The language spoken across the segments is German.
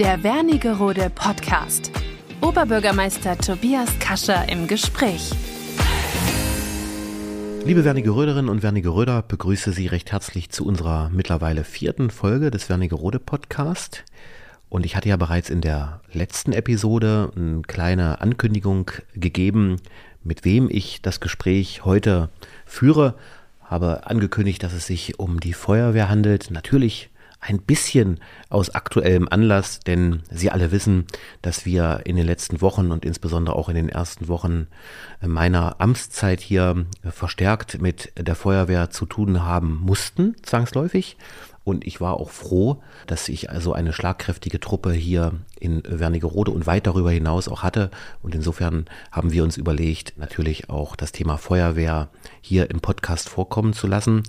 Der Wernigerode Podcast. Oberbürgermeister Tobias Kascher im Gespräch. Liebe Wernigeröderinnen und Wernigeröder, begrüße Sie recht herzlich zu unserer mittlerweile vierten Folge des Wernigerode Podcast. Und ich hatte ja bereits in der letzten Episode eine kleine Ankündigung gegeben, mit wem ich das Gespräch heute führe. Habe angekündigt, dass es sich um die Feuerwehr handelt. Natürlich ein bisschen aus aktuellem Anlass, denn Sie alle wissen, dass wir in den letzten Wochen und insbesondere auch in den ersten Wochen meiner Amtszeit hier verstärkt mit der Feuerwehr zu tun haben mussten, zwangsläufig. Und ich war auch froh, dass ich also eine schlagkräftige Truppe hier in Wernigerode und weit darüber hinaus auch hatte. Und insofern haben wir uns überlegt, natürlich auch das Thema Feuerwehr hier im Podcast vorkommen zu lassen.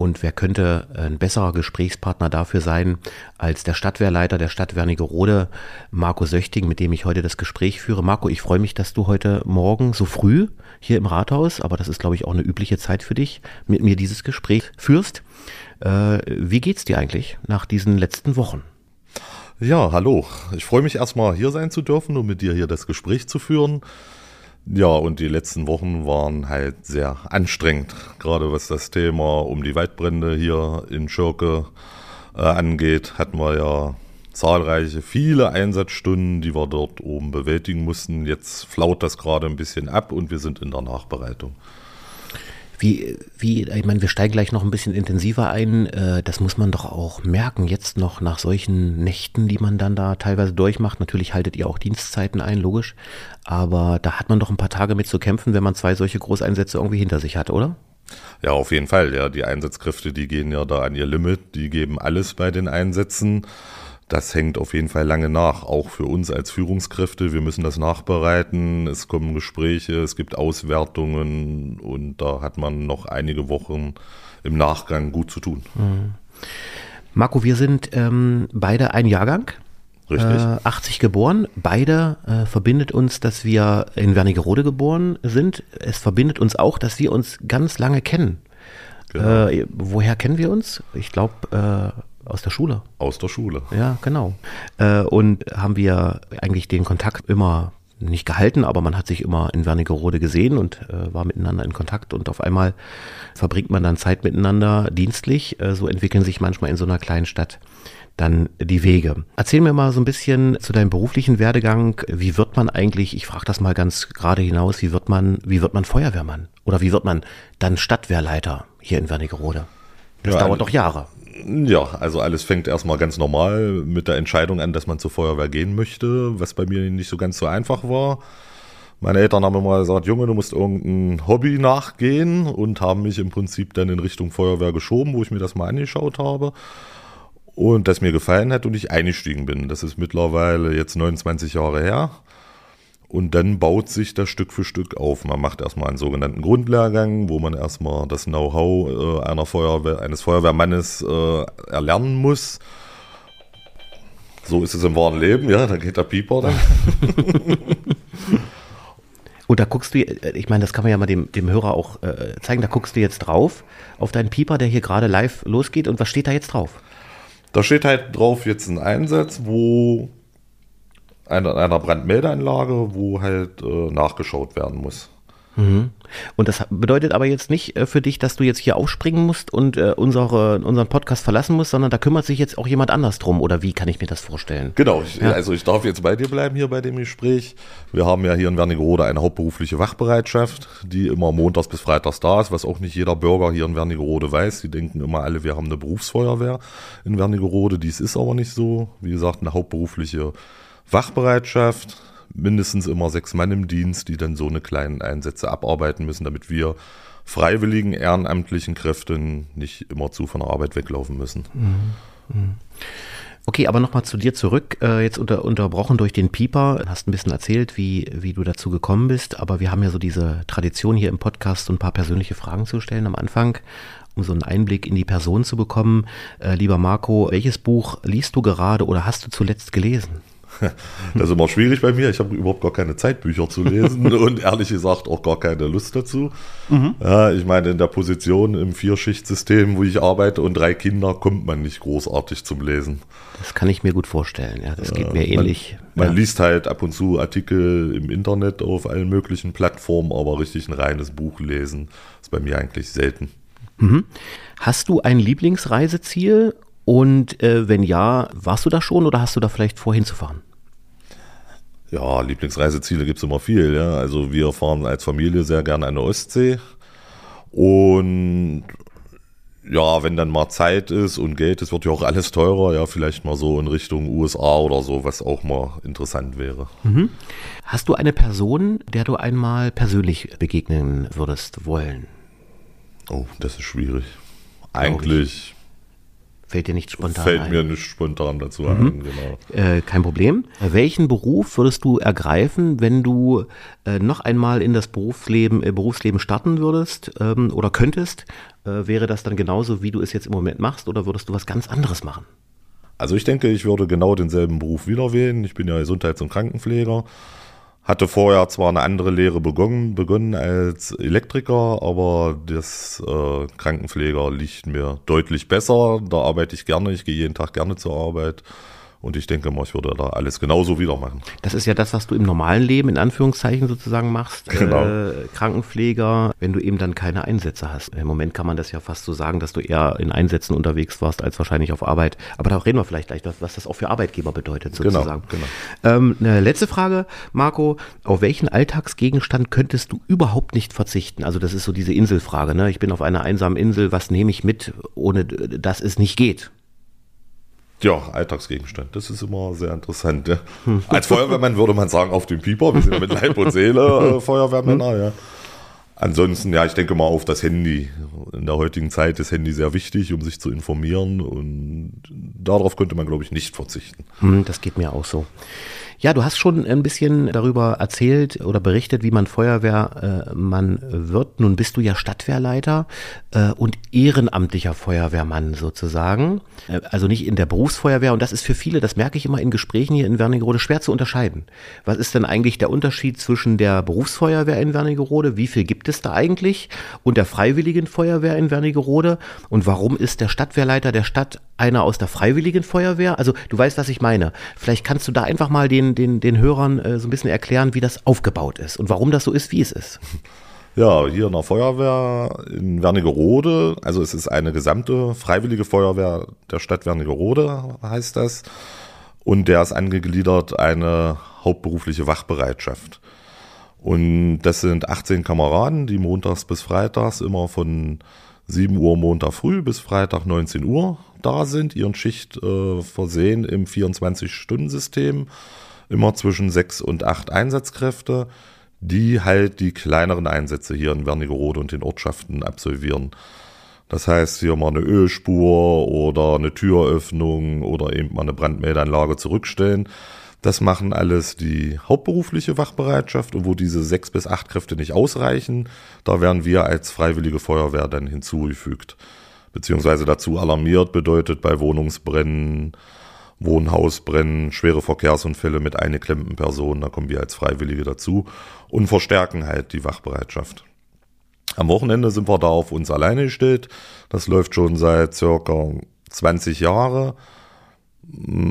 Und wer könnte ein besserer Gesprächspartner dafür sein als der Stadtwehrleiter der Stadt Wernigerode, Marco Söchting, mit dem ich heute das Gespräch führe. Marco, ich freue mich, dass du heute Morgen so früh hier im Rathaus, aber das ist, glaube ich, auch eine übliche Zeit für dich, mit mir dieses Gespräch führst. Äh, wie geht's dir eigentlich nach diesen letzten Wochen? Ja, hallo. Ich freue mich erstmal hier sein zu dürfen, um mit dir hier das Gespräch zu führen. Ja, und die letzten Wochen waren halt sehr anstrengend, gerade was das Thema um die Waldbrände hier in Schirke äh, angeht. Hatten wir ja zahlreiche, viele Einsatzstunden, die wir dort oben bewältigen mussten. Jetzt flaut das gerade ein bisschen ab und wir sind in der Nachbereitung. Wie, wie, ich meine, wir steigen gleich noch ein bisschen intensiver ein. Äh, das muss man doch auch merken, jetzt noch nach solchen Nächten, die man dann da teilweise durchmacht. Natürlich haltet ihr auch Dienstzeiten ein, logisch. Aber da hat man doch ein paar Tage mit zu kämpfen, wenn man zwei solche Großeinsätze irgendwie hinter sich hat, oder? Ja, auf jeden Fall. Ja, die Einsatzkräfte, die gehen ja da an ihr Limit, die geben alles bei den Einsätzen das hängt auf jeden Fall lange nach, auch für uns als Führungskräfte. Wir müssen das nachbereiten, es kommen Gespräche, es gibt Auswertungen und da hat man noch einige Wochen im Nachgang gut zu tun. Mhm. Marco, wir sind ähm, beide ein Jahrgang. Richtig. Äh, 80 geboren. Beide äh, verbindet uns, dass wir in Wernigerode geboren sind. Es verbindet uns auch, dass wir uns ganz lange kennen. Genau. Äh, woher kennen wir uns? Ich glaube, äh, aus der Schule. Aus der Schule. Ja, genau. Äh, und haben wir eigentlich den Kontakt immer nicht gehalten, aber man hat sich immer in Wernigerode gesehen und äh, war miteinander in Kontakt und auf einmal verbringt man dann Zeit miteinander dienstlich. Äh, so entwickeln sich manchmal in so einer kleinen Stadt dann die Wege. Erzähl mir mal so ein bisschen zu deinem beruflichen Werdegang. Wie wird man eigentlich, ich frage das mal ganz gerade hinaus, wie wird man, wie wird man Feuerwehrmann? Oder wie wird man dann Stadtwehrleiter hier in Wernigerode? Das ja, dauert doch Jahre. Ja, also alles fängt erstmal ganz normal mit der Entscheidung an, dass man zur Feuerwehr gehen möchte, was bei mir nicht so ganz so einfach war. Meine Eltern haben immer gesagt, Junge, du musst irgendein Hobby nachgehen und haben mich im Prinzip dann in Richtung Feuerwehr geschoben, wo ich mir das mal angeschaut habe und das mir gefallen hat und ich eingestiegen bin. Das ist mittlerweile jetzt 29 Jahre her. Und dann baut sich das Stück für Stück auf. Man macht erstmal einen sogenannten Grundlehrgang, wo man erstmal das Know-how äh, einer Feuerwehr, eines Feuerwehrmannes äh, erlernen muss. So ist es im wahren Leben, ja, da geht der Pieper dann. Und da guckst du, ich meine, das kann man ja mal dem, dem Hörer auch äh, zeigen, da guckst du jetzt drauf auf deinen Pieper, der hier gerade live losgeht. Und was steht da jetzt drauf? Da steht halt drauf jetzt ein Einsatz, wo einer, einer Brandmeldeanlage, wo halt äh, nachgeschaut werden muss. Mhm. Und das bedeutet aber jetzt nicht äh, für dich, dass du jetzt hier aufspringen musst und äh, unsere, unseren Podcast verlassen musst, sondern da kümmert sich jetzt auch jemand anders drum. Oder wie kann ich mir das vorstellen? Genau, ich, ja. also ich darf jetzt bei dir bleiben hier bei dem Gespräch. Wir haben ja hier in Wernigerode eine hauptberufliche Wachbereitschaft, die immer montags bis freitags da ist, was auch nicht jeder Bürger hier in Wernigerode weiß. Die denken immer alle, wir haben eine Berufsfeuerwehr in Wernigerode. Dies ist aber nicht so. Wie gesagt, eine hauptberufliche Wachbereitschaft, mindestens immer sechs Mann im Dienst, die dann so eine kleinen Einsätze abarbeiten müssen, damit wir freiwilligen ehrenamtlichen Kräften nicht immer zu von der Arbeit weglaufen müssen. Mhm. Mhm. Okay, aber nochmal zu dir zurück, äh, jetzt unter, unterbrochen durch den Pieper. Hast ein bisschen erzählt, wie, wie du dazu gekommen bist, aber wir haben ja so diese Tradition hier im Podcast, so ein paar persönliche Fragen zu stellen am Anfang, um so einen Einblick in die Person zu bekommen. Äh, lieber Marco, welches Buch liest du gerade oder hast du zuletzt gelesen? Das ist immer schwierig bei mir. Ich habe überhaupt gar keine Zeit, Bücher zu lesen und ehrlich gesagt auch gar keine Lust dazu. Mhm. Ja, ich meine, in der Position im Vierschichtsystem, wo ich arbeite und drei Kinder, kommt man nicht großartig zum Lesen. Das kann ich mir gut vorstellen. Ja, das geht mir ähnlich. Man, man ja. liest halt ab und zu Artikel im Internet auf allen möglichen Plattformen, aber richtig ein reines Buch lesen ist bei mir eigentlich selten. Mhm. Hast du ein Lieblingsreiseziel und äh, wenn ja, warst du da schon oder hast du da vielleicht vor hinzufahren? Ja, Lieblingsreiseziele gibt es immer viel. Ja. Also wir fahren als Familie sehr gerne an der Ostsee. Und ja, wenn dann mal Zeit ist und Geld ist, wird ja auch alles teurer. Ja, vielleicht mal so in Richtung USA oder so, was auch mal interessant wäre. Mhm. Hast du eine Person, der du einmal persönlich begegnen würdest wollen? Oh, das ist schwierig. Eigentlich Fällt dir nicht spontan Fällt ein? mir nicht spontan dazu mhm. ein, genau. Äh, kein Problem. Welchen Beruf würdest du ergreifen, wenn du äh, noch einmal in das Berufsleben, äh, Berufsleben starten würdest ähm, oder könntest? Äh, wäre das dann genauso, wie du es jetzt im Moment machst oder würdest du was ganz anderes machen? Also ich denke, ich würde genau denselben Beruf wieder wählen. Ich bin ja Gesundheits- und Krankenpfleger. Hatte vorher zwar eine andere Lehre begonnen, begonnen als Elektriker, aber das äh, Krankenpfleger liegt mir deutlich besser. Da arbeite ich gerne, ich gehe jeden Tag gerne zur Arbeit. Und ich denke mal, ich würde da alles genauso wieder machen. Das ist ja das, was du im normalen Leben in Anführungszeichen sozusagen machst. Genau. Äh, Krankenpfleger, wenn du eben dann keine Einsätze hast. Im Moment kann man das ja fast so sagen, dass du eher in Einsätzen unterwegs warst als wahrscheinlich auf Arbeit. Aber da reden wir vielleicht gleich, was das auch für Arbeitgeber bedeutet genau, sozusagen. Genau, genau. Ähm, eine letzte Frage, Marco. Auf welchen Alltagsgegenstand könntest du überhaupt nicht verzichten? Also das ist so diese Inselfrage. Ne? Ich bin auf einer einsamen Insel. Was nehme ich mit, ohne dass es nicht geht? Ja, Alltagsgegenstand. Das ist immer sehr interessant. Ja. Als Feuerwehrmann würde man sagen, auf den Pieper. Wir sind ja mit Leib und Seele äh, Feuerwehrmänner. Ja. Ansonsten, ja, ich denke mal auf das Handy. In der heutigen Zeit ist Handy sehr wichtig, um sich zu informieren. Und darauf könnte man, glaube ich, nicht verzichten. Hm, das geht mir auch so. Ja, du hast schon ein bisschen darüber erzählt oder berichtet, wie man Feuerwehrmann wird. Nun bist du ja Stadtwehrleiter äh, und ehrenamtlicher Feuerwehrmann sozusagen. Äh, also nicht in der Berufsfeuerwehr. Und das ist für viele, das merke ich immer in Gesprächen hier in Wernigerode, schwer zu unterscheiden. Was ist denn eigentlich der Unterschied zwischen der Berufsfeuerwehr in Wernigerode? Wie viel gibt es da eigentlich? Und der Freiwilligen Feuerwehr in Wernigerode? Und warum ist der Stadtwehrleiter der Stadt einer aus der Freiwilligen Feuerwehr? Also du weißt, was ich meine. Vielleicht kannst du da einfach mal den den, den Hörern äh, so ein bisschen erklären, wie das aufgebaut ist und warum das so ist, wie es ist. Ja, hier in der Feuerwehr in Wernigerode, also es ist eine gesamte freiwillige Feuerwehr der Stadt Wernigerode, heißt das. Und der ist angegliedert eine hauptberufliche Wachbereitschaft. Und das sind 18 Kameraden, die montags bis freitags immer von 7 Uhr Montag früh bis Freitag 19 Uhr da sind, ihren Schicht äh, versehen im 24-Stunden-System immer zwischen sechs und acht Einsatzkräfte, die halt die kleineren Einsätze hier in Wernigerode und den Ortschaften absolvieren. Das heißt, hier mal eine Ölspur oder eine Türöffnung oder eben mal eine Brandmeldeanlage zurückstellen. Das machen alles die hauptberufliche Wachbereitschaft und wo diese sechs bis acht Kräfte nicht ausreichen, da werden wir als freiwillige Feuerwehr dann hinzugefügt. Beziehungsweise dazu alarmiert bedeutet bei Wohnungsbränden, Wohnhausbrennen, schwere Verkehrsunfälle mit eingeklemmten Personen, da kommen wir als Freiwillige dazu und verstärken halt die Wachbereitschaft. Am Wochenende sind wir da auf uns alleine gestellt. Das läuft schon seit circa 20 Jahren.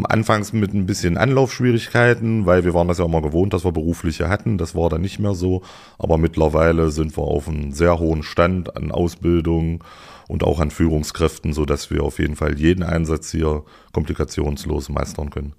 Anfangs mit ein bisschen Anlaufschwierigkeiten, weil wir waren das ja immer gewohnt, dass wir berufliche hatten. Das war dann nicht mehr so. Aber mittlerweile sind wir auf einem sehr hohen Stand an Ausbildung und auch an Führungskräften, sodass wir auf jeden Fall jeden Einsatz hier komplikationslos meistern können.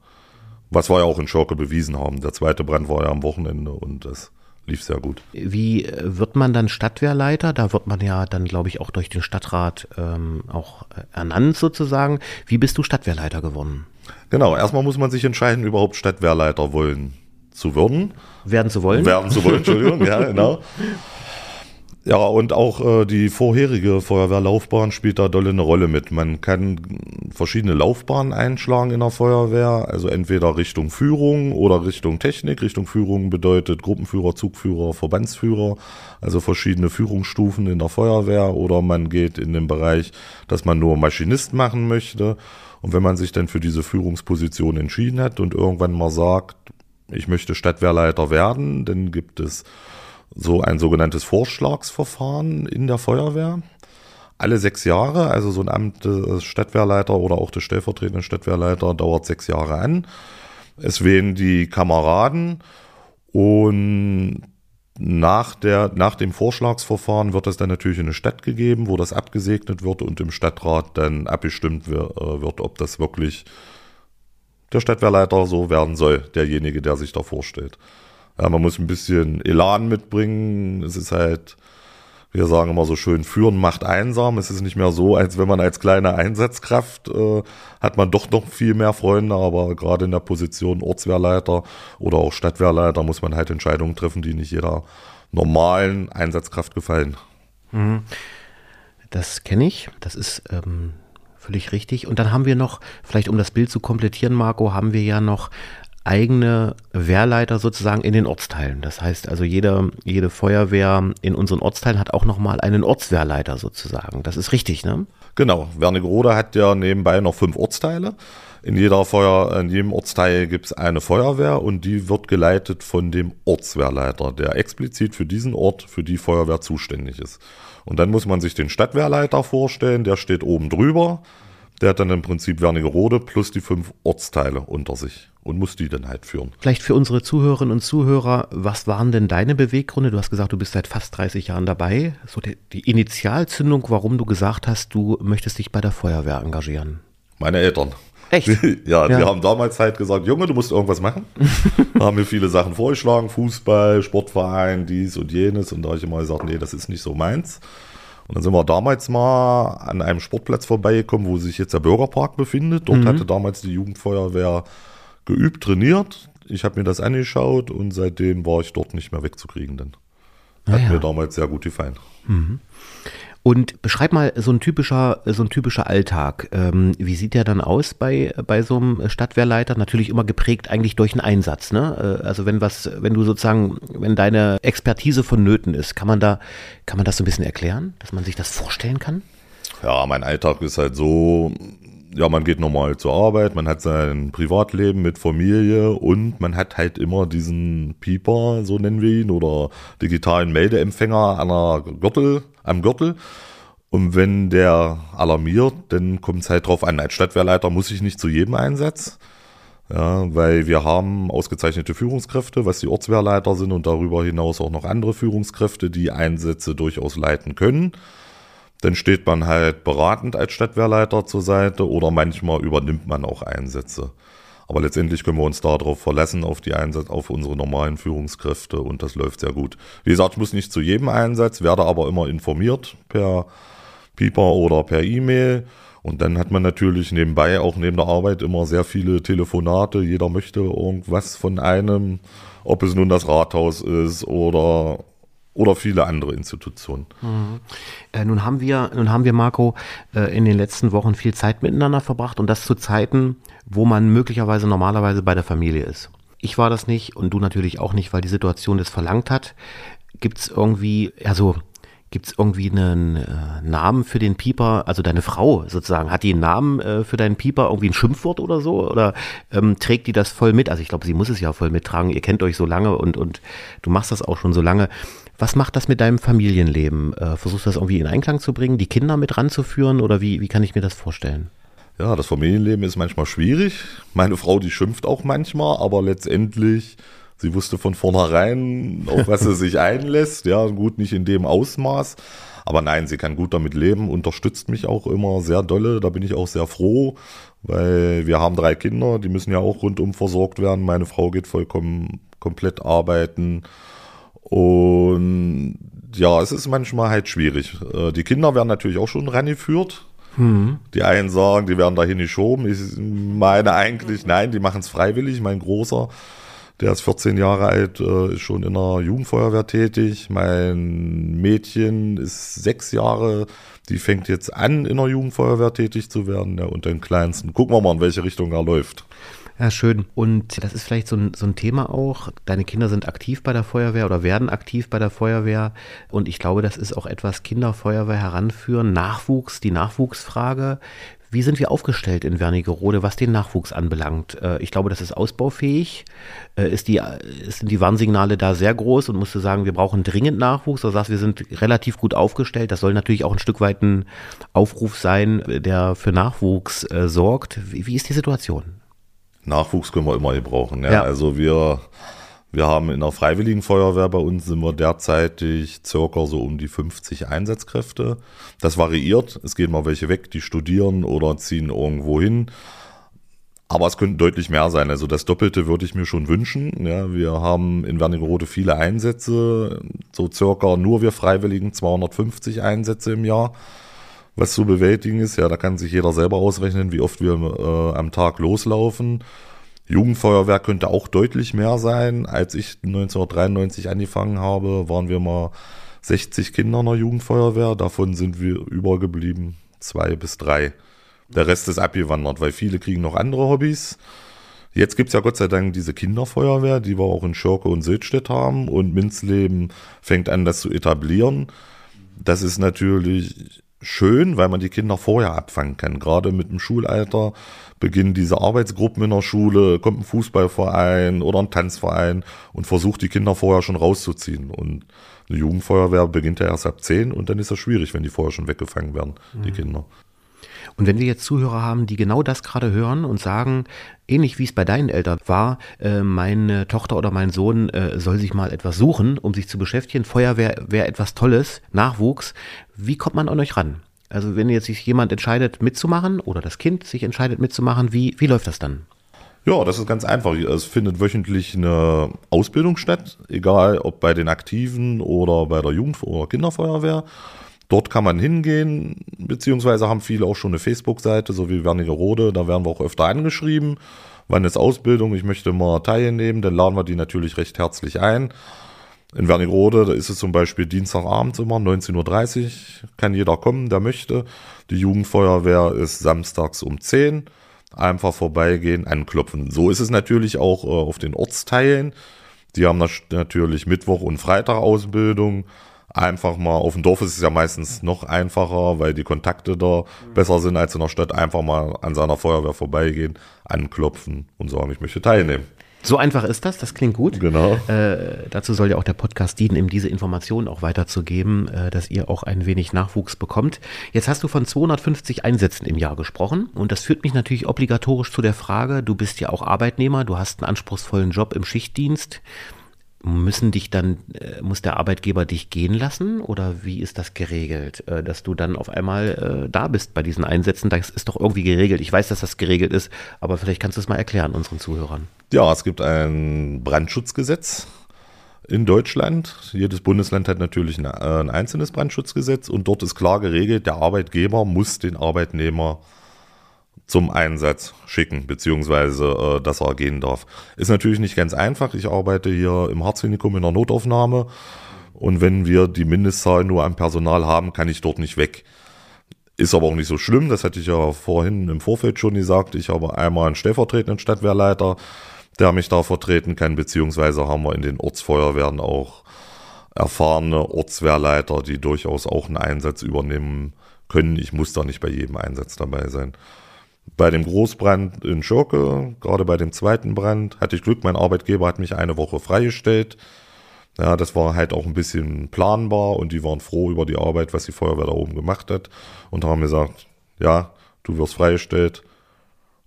Was wir ja auch in Schurke bewiesen haben. Der zweite Brand war ja am Wochenende und das lief sehr gut. Wie äh, wird man dann Stadtwehrleiter? Da wird man ja dann, glaube ich, auch durch den Stadtrat ähm, auch äh, ernannt sozusagen. Wie bist du Stadtwehrleiter geworden? Genau, erstmal muss man sich entscheiden, überhaupt Stadtwehrleiter wollen zu werden. Werden zu wollen? Werden zu wollen, Entschuldigung, ja, genau. Ja, und auch äh, die vorherige Feuerwehrlaufbahn spielt da dolle eine Rolle mit. Man kann verschiedene Laufbahnen einschlagen in der Feuerwehr, also entweder Richtung Führung oder Richtung Technik. Richtung Führung bedeutet Gruppenführer, Zugführer, Verbandsführer, also verschiedene Führungsstufen in der Feuerwehr oder man geht in den Bereich, dass man nur Maschinist machen möchte. Und wenn man sich dann für diese Führungsposition entschieden hat und irgendwann mal sagt, ich möchte Stadtwehrleiter werden, dann gibt es so ein sogenanntes Vorschlagsverfahren in der Feuerwehr. Alle sechs Jahre, also so ein Amt des Stadtwehrleiter oder auch des stellvertretenden Stadtwehrleiter dauert sechs Jahre an. Es wählen die Kameraden und nach, der, nach dem Vorschlagsverfahren wird es dann natürlich in eine Stadt gegeben, wo das abgesegnet wird und im Stadtrat dann abgestimmt äh, wird, ob das wirklich der Stadtwehrleiter so werden soll, derjenige, der sich da vorstellt. Ja, man muss ein bisschen Elan mitbringen. Es ist halt, wir sagen immer so schön, führen macht einsam. Es ist nicht mehr so, als wenn man als kleine Einsatzkraft äh, hat man doch noch viel mehr Freunde, aber gerade in der Position Ortswehrleiter oder auch Stadtwehrleiter muss man halt Entscheidungen treffen, die nicht jeder normalen Einsatzkraft gefallen. Mhm. Das kenne ich. Das ist ähm, völlig richtig. Und dann haben wir noch, vielleicht um das Bild zu komplettieren, Marco, haben wir ja noch eigene Wehrleiter sozusagen in den Ortsteilen. Das heißt also, jede, jede Feuerwehr in unseren Ortsteilen hat auch nochmal einen Ortswehrleiter sozusagen. Das ist richtig, ne? Genau. Wernigerode hat ja nebenbei noch fünf Ortsteile. In jeder Feuer, in jedem Ortsteil gibt es eine Feuerwehr und die wird geleitet von dem Ortswehrleiter, der explizit für diesen Ort, für die Feuerwehr zuständig ist. Und dann muss man sich den Stadtwehrleiter vorstellen, der steht oben drüber. Der hat dann im Prinzip Wernigerode plus die fünf Ortsteile unter sich und muss die dann halt führen. Vielleicht für unsere Zuhörerinnen und Zuhörer, was waren denn deine Beweggründe? Du hast gesagt, du bist seit fast 30 Jahren dabei. So die, die Initialzündung, warum du gesagt hast, du möchtest dich bei der Feuerwehr engagieren. Meine Eltern. Echt? ja, ja, die haben damals halt gesagt, Junge, du musst irgendwas machen. haben mir viele Sachen vorgeschlagen, Fußball, Sportverein, dies und jenes. Und da habe ich immer gesagt, nee, das ist nicht so meins. Und dann sind wir damals mal an einem Sportplatz vorbeigekommen, wo sich jetzt der Bürgerpark befindet. Dort mhm. hatte damals die Jugendfeuerwehr geübt, trainiert. Ich habe mir das angeschaut und seitdem war ich dort nicht mehr wegzukriegen. Denn hat ja. mir damals sehr gut gefallen. Mhm. Und beschreib mal so ein typischer, so ein typischer Alltag. Ähm, wie sieht der dann aus bei, bei so einem Stadtwehrleiter? Natürlich immer geprägt eigentlich durch einen Einsatz, ne? Äh, also wenn was, wenn du sozusagen, wenn deine Expertise vonnöten ist, kann man da, kann man das so ein bisschen erklären, dass man sich das vorstellen kann? Ja, mein Alltag ist halt so, ja, man geht normal zur Arbeit, man hat sein Privatleben mit Familie und man hat halt immer diesen Pieper, so nennen wir ihn, oder digitalen Meldeempfänger an der Gürtel, am Gürtel. Und wenn der alarmiert, dann kommt es halt drauf an. Als Stadtwehrleiter muss ich nicht zu jedem Einsatz, ja, weil wir haben ausgezeichnete Führungskräfte, was die Ortswehrleiter sind und darüber hinaus auch noch andere Führungskräfte, die Einsätze durchaus leiten können. Dann steht man halt beratend als Stadtwehrleiter zur Seite oder manchmal übernimmt man auch Einsätze. Aber letztendlich können wir uns darauf verlassen, auf die Einsatz, auf unsere normalen Führungskräfte und das läuft sehr gut. Wie gesagt, ich muss nicht zu jedem Einsatz, werde aber immer informiert per Pieper oder per E-Mail. Und dann hat man natürlich nebenbei auch neben der Arbeit immer sehr viele Telefonate. Jeder möchte irgendwas von einem, ob es nun das Rathaus ist oder oder viele andere Institutionen. Mhm. Äh, nun haben wir, nun haben wir Marco äh, in den letzten Wochen viel Zeit miteinander verbracht und das zu Zeiten, wo man möglicherweise normalerweise bei der Familie ist. Ich war das nicht und du natürlich auch nicht, weil die Situation das verlangt hat. Gibt es irgendwie, also Gibt es irgendwie einen äh, Namen für den Pieper? Also deine Frau sozusagen, hat die einen Namen äh, für deinen Pieper? Irgendwie ein Schimpfwort oder so? Oder ähm, trägt die das voll mit? Also ich glaube, sie muss es ja voll mittragen. Ihr kennt euch so lange und, und du machst das auch schon so lange. Was macht das mit deinem Familienleben? Äh, versuchst du das irgendwie in Einklang zu bringen, die Kinder mit ranzuführen oder wie, wie kann ich mir das vorstellen? Ja, das Familienleben ist manchmal schwierig. Meine Frau, die schimpft auch manchmal, aber letztendlich, sie wusste von vornherein, auf was sie sich einlässt. Ja, gut, nicht in dem Ausmaß. Aber nein, sie kann gut damit leben, unterstützt mich auch immer sehr dolle. Da bin ich auch sehr froh, weil wir haben drei Kinder, die müssen ja auch rundum versorgt werden. Meine Frau geht vollkommen komplett arbeiten. Und ja, es ist manchmal halt schwierig. Äh, die Kinder werden natürlich auch schon rangeführt. Mhm. Die einen sagen, die werden dahin geschoben. Ich meine eigentlich, nein, die machen es freiwillig. Mein Großer, Der ist 14 Jahre alt, äh, ist schon in der Jugendfeuerwehr tätig. Mein Mädchen ist sechs Jahre, die fängt jetzt an, in der Jugendfeuerwehr tätig zu werden. Ja, und den Kleinsten gucken wir mal, in welche Richtung er läuft. Ja, schön. Und das ist vielleicht so ein, so ein Thema auch. Deine Kinder sind aktiv bei der Feuerwehr oder werden aktiv bei der Feuerwehr. Und ich glaube, das ist auch etwas Kinderfeuerwehr heranführen. Nachwuchs, die Nachwuchsfrage. Wie sind wir aufgestellt in Wernigerode, was den Nachwuchs anbelangt? Äh, ich glaube, das ist ausbaufähig. Äh, ist die, sind die Warnsignale da sehr groß und musst du sagen, wir brauchen dringend Nachwuchs? Oder sagst, wir sind relativ gut aufgestellt? Das soll natürlich auch ein Stück weit ein Aufruf sein, der für Nachwuchs äh, sorgt. Wie ist die Situation? Nachwuchs können wir immer gebrauchen. Ja. ja. Also wir, wir haben in der Freiwilligen Feuerwehr bei uns sind wir derzeitig circa so um die 50 Einsatzkräfte. Das variiert. Es gehen mal welche weg, die studieren oder ziehen irgendwo hin. Aber es könnten deutlich mehr sein. Also das Doppelte würde ich mir schon wünschen. Ja, wir haben in Wernigerode viele Einsätze, so circa nur wir Freiwilligen 250 Einsätze im Jahr was zu bewältigen ist. Ja, da kann sich jeder selber ausrechnen, wie oft wir äh, am Tag loslaufen. Jugendfeuerwehr könnte auch deutlich mehr sein. Als ich 1993 angefangen habe, waren wir mal 60 Kinder in der Jugendfeuerwehr. Davon sind wir übergeblieben zwei bis drei. Der Rest ist abgewandert, weil viele kriegen noch andere Hobbys. Jetzt gibt's ja Gott sei Dank diese Kinderfeuerwehr, die wir auch in Schörke und Södstedt haben. Und Minzleben fängt an, das zu etablieren. Das ist natürlich schön, weil man die Kinder vorher abfangen kann. Gerade mit dem Schulalter beginnen diese Arbeitsgruppen in der Schule, kommt ein Fußballverein oder ein Tanzverein und versucht die Kinder vorher schon rauszuziehen. Und eine Jugendfeuerwehr beginnt ja erst ab zehn und dann ist das schwierig, wenn die vorher schon weggefangen werden, mhm. die Kinder. Und wenn wir jetzt Zuhörer haben, die genau das gerade hören und sagen, ähnlich wie es bei deinen Eltern war, äh, meine Tochter oder mein Sohn äh, soll sich mal etwas suchen, um sich zu beschäftigen, Feuerwehr wäre etwas Tolles, Nachwuchs, wie kommt man an euch ran? Also wenn jetzt sich jemand entscheidet mitzumachen oder das Kind sich entscheidet mitzumachen, wie, wie läuft das dann? Ja, das ist ganz einfach. Es findet wöchentlich eine Ausbildung statt, egal ob bei den Aktiven oder bei der Jugend- oder Kinderfeuerwehr. Dort kann man hingehen, beziehungsweise haben viele auch schon eine Facebook-Seite, so wie Wernigerode, da werden wir auch öfter angeschrieben. Wann ist Ausbildung? Ich möchte mal teilnehmen, dann laden wir die natürlich recht herzlich ein. In Wernigerode, da ist es zum Beispiel Dienstagabend immer, 19.30 Uhr, kann jeder kommen, der möchte. Die Jugendfeuerwehr ist samstags um 10 Einfach vorbeigehen, anklopfen. So ist es natürlich auch äh, auf den Ortsteilen. Die haben natürlich Mittwoch und Freitag Ausbildung einfach mal, auf dem Dorf ist es ja meistens noch einfacher, weil die Kontakte da mhm. besser sind als in der Stadt, einfach mal an seiner Feuerwehr vorbeigehen, anklopfen und sagen, ich möchte teilnehmen. So einfach ist das, das klingt gut. Genau. Äh, dazu soll ja auch der Podcast dienen, eben diese Informationen auch weiterzugeben, äh, dass ihr auch ein wenig Nachwuchs bekommt. Jetzt hast du von 250 Einsätzen im Jahr gesprochen und das führt mich natürlich obligatorisch zu der Frage, du bist ja auch Arbeitnehmer, du hast einen anspruchsvollen Job im Schichtdienst müssen dich dann, äh, muss der Arbeitgeber dich gehen lassen oder wie ist das geregelt, äh, dass du dann auf einmal äh, da bist bei diesen Einsätzen? Das ist doch irgendwie geregelt. Ich weiß, dass das geregelt ist, aber vielleicht kannst du es mal erklären unseren Zuhörern. Ja, es gibt ein Brandschutzgesetz in Deutschland. Jedes Bundesland hat natürlich ein, ein einzelnes Brandschutzgesetz und dort ist klar geregelt, der Arbeitgeber muss den Arbeitnehmer zum Einsatz schicken, beziehungsweise äh, dass er gehen darf. Ist natürlich nicht ganz einfach. Ich arbeite hier im Harzklinikum in der Notaufnahme und wenn wir die Mindestzahl nur an Personal haben, kann ich dort nicht weg. Ist aber auch nicht so schlimm, das hatte ich ja vorhin im Vorfeld schon gesagt. Ich habe einmal einen stellvertretenden Stadtwehrleiter, der mich da vertreten kann, beziehungsweise haben wir in den Ortsfeuerwehren auch erfahrene Ortswehrleiter, die durchaus auch einen Einsatz übernehmen können. Ich muss da nicht bei jedem Einsatz dabei sein. Bei dem Großbrand in Schurke, gerade bei dem zweiten Brand, hatte ich Glück, mein Arbeitgeber hat mich eine Woche freigestellt. Ja, das war halt auch ein bisschen planbar und die waren froh über die Arbeit, was die Feuerwehr da oben gemacht hat und haben gesagt, ja, du wirst freigestellt,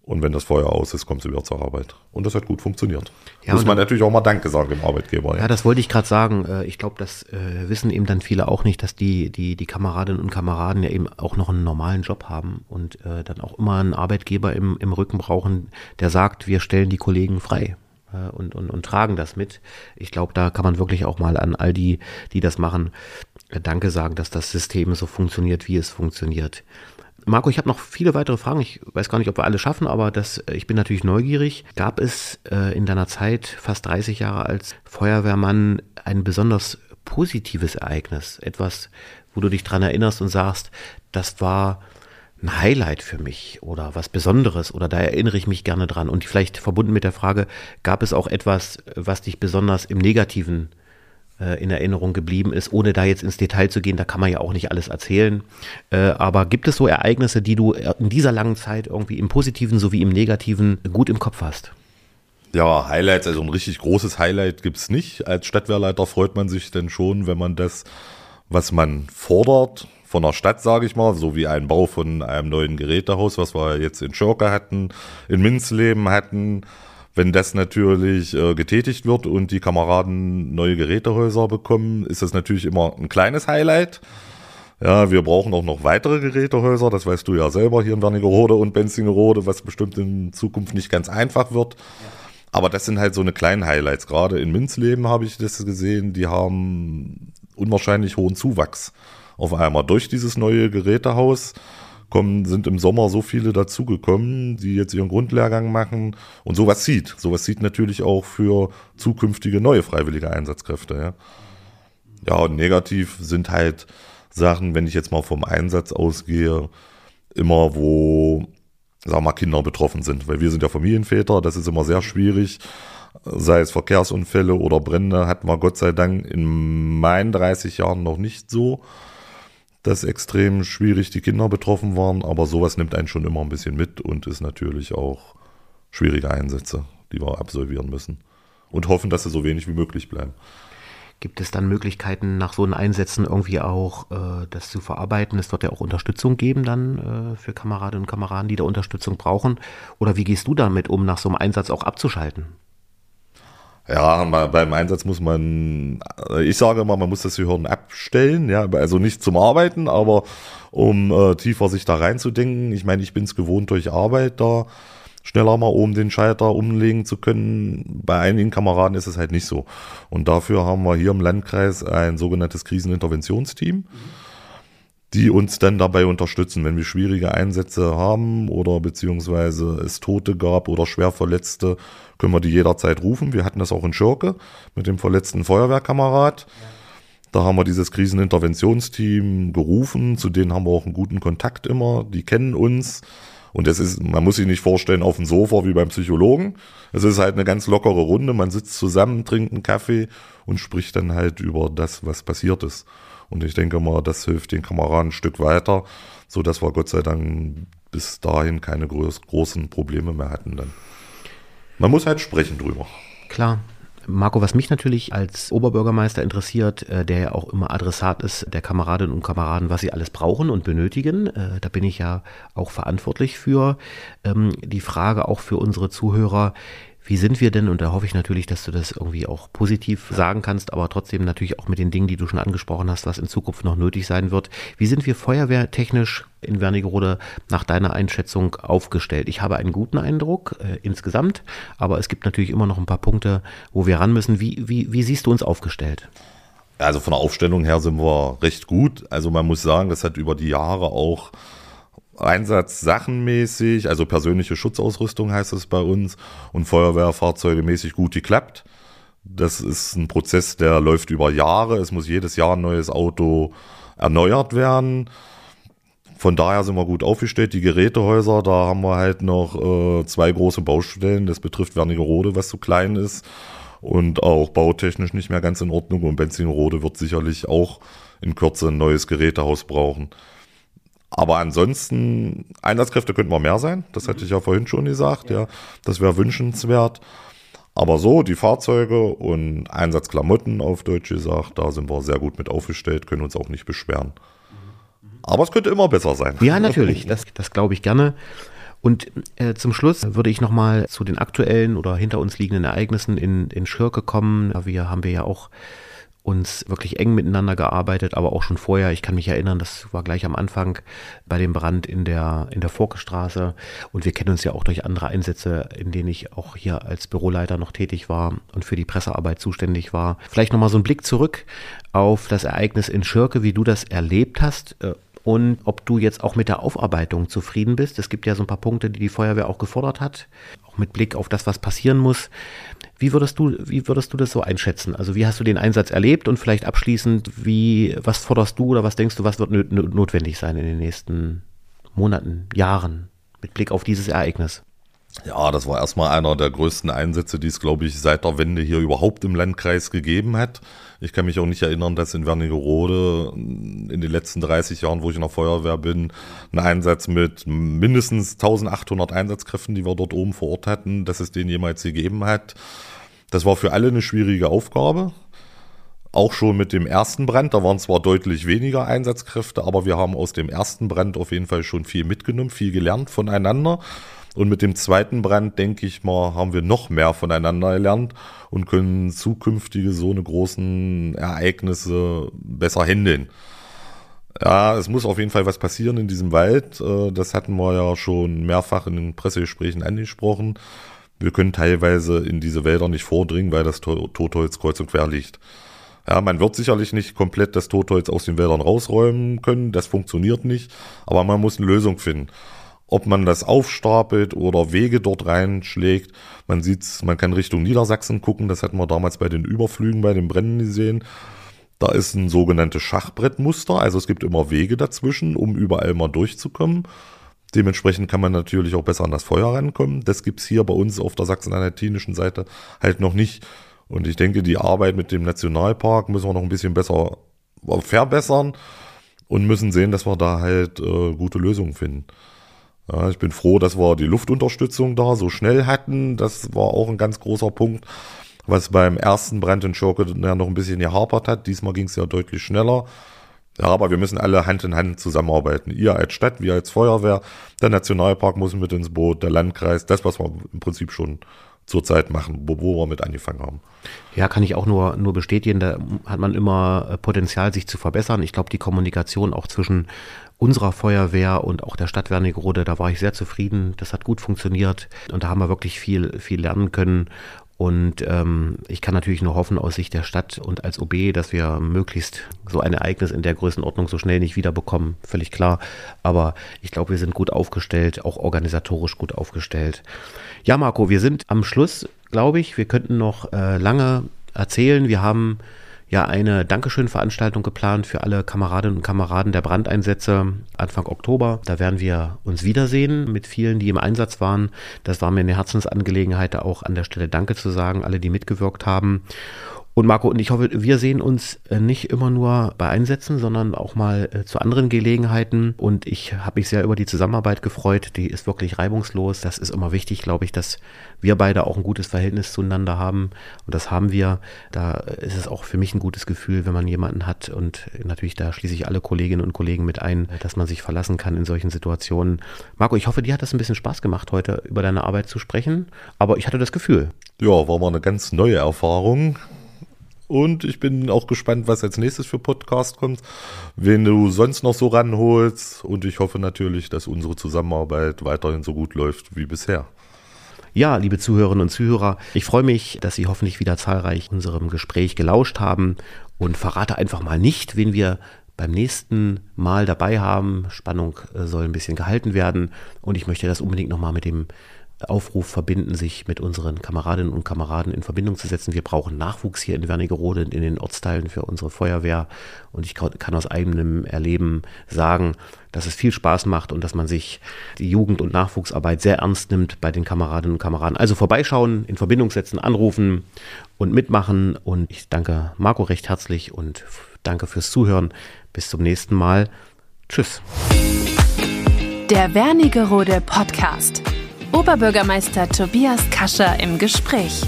und wenn das Feuer aus ist, kommst du wieder zur Arbeit. Und das hat gut funktioniert. Ja, Muss man natürlich auch mal Danke sagen dem Arbeitgeber. Ja, ja das wollte ich gerade sagen. Äh, ich glaube, das äh, wissen eben dann viele auch nicht, dass die, die, die Kameradinnen und Kameraden ja eben auch noch einen normalen Job haben und äh, dann auch immer einen Arbeitgeber im, im Rücken brauchen, der sagt, wir stellen die Kollegen frei. Und, und, und tragen das mit. Ich glaube, da kann man wirklich auch mal an all die, die das machen, Danke sagen, dass das System so funktioniert, wie es funktioniert. Marco, ich habe noch viele weitere Fragen. Ich weiß gar nicht, ob wir alle schaffen, aber das, äh, ich bin natürlich neugierig. Gab es äh, in deiner Zeit, fast 30 Jahre als Feuerwehrmann, ein besonders positives Ereignis? Etwas, wo du dich dran erinnerst und sagst, das war ein Highlight für mich oder was Besonderes oder da erinnere ich mich gerne dran. Und vielleicht verbunden mit der Frage, gab es auch etwas, was dich besonders im Negativen in Erinnerung geblieben ist, ohne da jetzt ins Detail zu gehen, da kann man ja auch nicht alles erzählen. Äh, aber gibt es so Ereignisse, die du in dieser langen Zeit irgendwie im Positiven sowie im Negativen gut im Kopf hast? Ja, Highlights, also ein richtig großes Highlight gibt es nicht. Als Stadtwehrleiter freut man sich denn schon, wenn man das, was man fordert, von der Stadt, sage ich mal, so wie ein Bau von einem neuen Gerätehaus, was wir jetzt in Schurke hatten, in Minzleben hatten, wenn das natürlich äh, getätigt wird und die Kameraden neue Gerätehäuser bekommen, ist das natürlich immer ein kleines Highlight. Ja, wir brauchen auch noch weitere Gerätehäuser, das weißt du ja selber hier in Wernigerode und Benzingerode, was bestimmt in Zukunft nicht ganz einfach wird. Aber das sind halt so eine kleinen Highlights. Gerade in Minzleben habe ich das gesehen, die haben unwahrscheinlich hohen Zuwachs auf einmal durch dieses neue Gerätehaus kommen, sind im Sommer so viele dazugekommen, die jetzt ihren Grundlehrgang machen und sowas sieht. Sowas sieht natürlich auch für zukünftige neue freiwillige Einsatzkräfte. Ja, ja und negativ sind halt Sachen, wenn ich jetzt mal vom Einsatz ausgehe, immer wo, sagen wir mal, Kinder betroffen sind. Weil wir sind ja Familienväter, das ist immer sehr schwierig. Sei es Verkehrsunfälle oder Brände, hatten wir Gott sei Dank in meinen 30 Jahren noch nicht so dass extrem schwierig die Kinder betroffen waren, aber sowas nimmt einen schon immer ein bisschen mit und ist natürlich auch schwierige Einsätze, die wir absolvieren müssen. Und hoffen, dass sie so wenig wie möglich bleiben. Gibt es dann Möglichkeiten, nach so einen Einsätzen irgendwie auch äh, das zu verarbeiten? Es wird ja auch Unterstützung geben dann äh, für Kameradinnen und Kameraden, die da Unterstützung brauchen. Oder wie gehst du damit um, nach so einem Einsatz auch abzuschalten? Ja, beim Einsatz muss man, äh, ich sage immer, man muss das Gehirn abstellen, ja, also nicht zum Arbeiten, aber um äh, tiefer sich da reinzudenken. Ich meine, ich bin es gewohnt durch Arbeit da schneller mal oben den Schalter umlegen zu können. Bei einigen Kameraden ist es halt nicht so. Und dafür haben wir hier im Landkreis ein sogenanntes Kriseninterventionsteam. Mhm die uns dann dabei unterstützen, wenn wir schwierige Einsätze haben oder beziehungsweise es Tote gab oder schwer Verletzte, können wir die jederzeit rufen. Wir hatten das auch in Schurke mit dem verletzten Feuerwehrkamerad. Da haben wir dieses Kriseninterventionsteam gerufen, zu denen haben wir auch einen guten Kontakt immer, die kennen uns. Und es ist, man muss sich nicht vorstellen auf dem Sofa wie beim Psychologen. Es ist halt eine ganz lockere Runde. Man sitzt zusammen, trinkt einen Kaffee und spricht dann halt über das, was passiert ist. Und ich denke mal, das hilft den Kameraden ein Stück weiter, so dass wir Gott sei Dank bis dahin keine groß, großen Probleme mehr hatten dann. Man muss halt sprechen drüber. Klar. Marco, was mich natürlich als Oberbürgermeister interessiert, äh, der ja auch immer Adressat ist der Kameradinnen und Kameraden, was sie alles brauchen und benötigen, äh, da bin ich ja auch verantwortlich für. Ähm, die Frage auch für unsere Zuhörer, wie sind wir denn? Und da hoffe ich natürlich, dass du das irgendwie auch positiv sagen kannst, aber trotzdem natürlich auch mit den Dingen, die du schon angesprochen hast, was in Zukunft noch nötig sein wird. Wie sind wir feuerwehrtechnisch in Wernigerode nach deiner Einschätzung aufgestellt? Ich habe einen guten Eindruck äh, insgesamt, aber es gibt natürlich immer noch ein paar Punkte, wo wir ran müssen. Wie, wie, wie siehst du uns aufgestellt? Also von der Aufstellung her sind wir recht gut. Also man muss sagen, das hat über die Jahre auch Einsatzsachenmäßig, also persönliche Schutzausrüstung heißt es bei uns und Feuerwehrfahrzeuge mäßig gut geklappt. Das ist ein Prozess, der läuft über Jahre. Es muss jedes Jahr ein neues Auto erneuert werden. Von daher sind wir gut aufgestellt. Die Gerätehäuser, da haben wir halt noch äh, zwei große Baustellen. Das betrifft Wernigerode, was zu klein ist und auch bautechnisch nicht mehr ganz in Ordnung. Und Benzingerode wird sicherlich auch in Kürze ein neues Gerätehaus brauchen. Aber ansonsten, Einsatzkräfte könnten wir mehr sein. Das hatte ich ja vorhin schon gesagt. Ja, das wäre wünschenswert. Aber so, die Fahrzeuge und Einsatzklamotten auf Deutsch gesagt, da sind wir sehr gut mit aufgestellt, können uns auch nicht beschweren. Aber es könnte immer besser sein. Ja, natürlich, das, das glaube ich gerne. Und äh, zum Schluss würde ich nochmal zu den aktuellen oder hinter uns liegenden Ereignissen in, in Schirke kommen. Wir haben wir ja auch uns wirklich eng miteinander gearbeitet, aber auch schon vorher. Ich kann mich erinnern, das war gleich am Anfang bei dem Brand in der, in der Forkestraße. Und wir kennen uns ja auch durch andere Einsätze, in denen ich auch hier als Büroleiter noch tätig war und für die Pressearbeit zuständig war. Vielleicht nochmal so ein Blick zurück auf das Ereignis in Schirke, wie du das erlebt hast. Äh, und ob du jetzt auch mit der Aufarbeitung zufrieden bist. Es gibt ja so ein paar Punkte, die die Feuerwehr auch gefordert hat, auch mit Blick auf das, was passieren muss. Wie würdest du, wie würdest du das so einschätzen? Also wie hast du den Einsatz erlebt und vielleicht abschließend, wie, was forderst du oder was denkst du, was wird notwendig sein in den nächsten Monaten, Jahren mit Blick auf dieses Ereignis? Ja, das war erstmal einer der größten Einsätze, die es, glaube ich, seit der Wende hier überhaupt im Landkreis gegeben hat. Ich kann mich auch nicht erinnern, dass in Wernigerode in den letzten 30 Jahren, wo ich in der Feuerwehr bin, ein Einsatz mit mindestens 1800 Einsatzkräften, die wir dort oben vor Ort hatten, dass es den jemals gegeben hat. Das war für alle eine schwierige Aufgabe. Auch schon mit dem ersten Brand, da waren zwar deutlich weniger Einsatzkräfte, aber wir haben aus dem ersten Brand auf jeden Fall schon viel mitgenommen, viel gelernt voneinander. Und mit dem zweiten Brand, denke ich mal, haben wir noch mehr voneinander gelernt und können zukünftige so eine großen Ereignisse besser handeln. Ja, es muss auf jeden Fall was passieren in diesem Wald. Äh, das hatten wir ja schon mehrfach in den Pressegesprächen angesprochen. Wir können teilweise in diese Wälder nicht vordringen, weil das Totholz kreuz und quer liegt. Ja, man wird sicherlich nicht komplett das Totholz aus den Wäldern rausräumen können. Das funktioniert nicht. Aber man muss eine Lösung finden ob man das aufstapelt oder Wege dort reinschlägt. Man sieht's, man kann Richtung Niedersachsen gucken, das hatten wir damals bei den Überflügen, bei den Brennen gesehen. Da ist ein sogenanntes Schachbrettmuster, also es gibt immer Wege dazwischen, um überall mal durchzukommen. Dementsprechend kann man natürlich auch besser an das Feuer rankommen. Das gibt's hier bei uns auf der sachsen-anhaltinischen Seite halt noch nicht. Und ich denke, die Arbeit mit dem Nationalpark müssen wir noch ein bisschen besser verbessern und müssen sehen, dass wir da halt äh, gute Lösungen finden. Ja, ich bin froh, dass wir die Luftunterstützung da so schnell hatten. Das war auch ein ganz großer Punkt, was beim ersten Brand in Schurke ja noch ein bisschen gehapert hat. Diesmal ging es ja deutlich schneller. Ja, aber wir müssen alle Hand in Hand zusammenarbeiten. Ihr als Stadt, wir als Feuerwehr, der Nationalpark muss mit ins Boot, der Landkreis, das, was wir im Prinzip schon zurzeit machen, wo, wo wir mit angefangen haben. Ja, kann ich auch nur, nur bestätigen. Da hat man immer äh, Potenzial, sich zu verbessern. Ich glaube, die Kommunikation auch zwischen unserer Feuerwehr und auch der Stadt Wernigerode, da war ich sehr zufrieden. Das hat gut funktioniert und da haben wir wirklich viel, viel lernen können. Und ähm, ich kann natürlich nur hoffen aus Sicht der Stadt und als OB, dass wir möglichst so ein Ereignis in der Größenordnung so schnell nicht wiederbekommen, völlig klar. Aber ich glaube, wir sind gut aufgestellt, auch organisatorisch gut aufgestellt. Ja, Marco, wir sind am Schluss, glaube ich. Wir könnten noch äh, lange erzählen. Wir haben ja eine Dankeschön-Veranstaltung geplant für alle Kameradinnen und Kameraden der Brandeinsätze Anfang Oktober. Da werden wir uns wiedersehen mit vielen, die im Einsatz waren. Das war mir eine Herzensangelegenheit, auch an der Stelle Danke zu sagen, alle, die mitgewirkt haben. Und Marco und ich hoffe, wir sehen uns äh, nicht immer nur bei Einsätzen, sondern auch mal äh, zu anderen Gelegenheiten. Und ich habe mich sehr über die Zusammenarbeit gefreut. Die ist wirklich reibungslos. Das ist immer wichtig, glaube ich, dass wir beide auch ein gutes Verhältnis zueinander haben. Und das haben wir. Da ist es auch für mich ein gutes Gefühl, wenn man jemanden hat. Und natürlich da schließe ich alle Kolleginnen und Kollegen mit ein, dass man sich verlassen kann in solchen Situationen. Marco, ich hoffe, dir hat das ein bisschen Spaß gemacht, heute über deine Arbeit zu sprechen. Aber ich hatte das Gefühl. Ja, war mal eine ganz neue Erfahrung. Und ich bin auch gespannt, was als nächstes für Podcast kommt, wen du sonst noch so ranholst. Und ich hoffe natürlich, dass unsere Zusammenarbeit weiterhin so gut läuft wie bisher. Ja, liebe Zuhörerinnen und Zuhörer, ich freue mich, dass Sie hoffentlich wieder zahlreich unserem Gespräch gelauscht haben und verrate einfach mal nicht, wen wir beim nächsten Mal dabei haben. Spannung äh, soll ein bisschen gehalten werden und ich möchte das unbedingt nochmal mit dem Aufruf verbinden, sich mit unseren Kameradinnen und Kameraden in Verbindung zu setzen. Wir brauchen Nachwuchs hier in Wernigerode in den Ortsteilen für unsere Feuerwehr. Und ich kann aus eigenem Erleben sagen, dass es viel Spaß macht und dass man sich die Jugend- und Nachwuchsarbeit sehr ernst nimmt bei den Kameradinnen und Kameraden. Also vorbeischauen, in Verbindung setzen, anrufen und mitmachen. Und ich danke Marco recht herzlich und danke fürs Zuhören. Bis zum nächsten Mal. Tschüss. Der Wernigerode Podcast. Oberbürgermeister Tobias Kascher im Gespräch.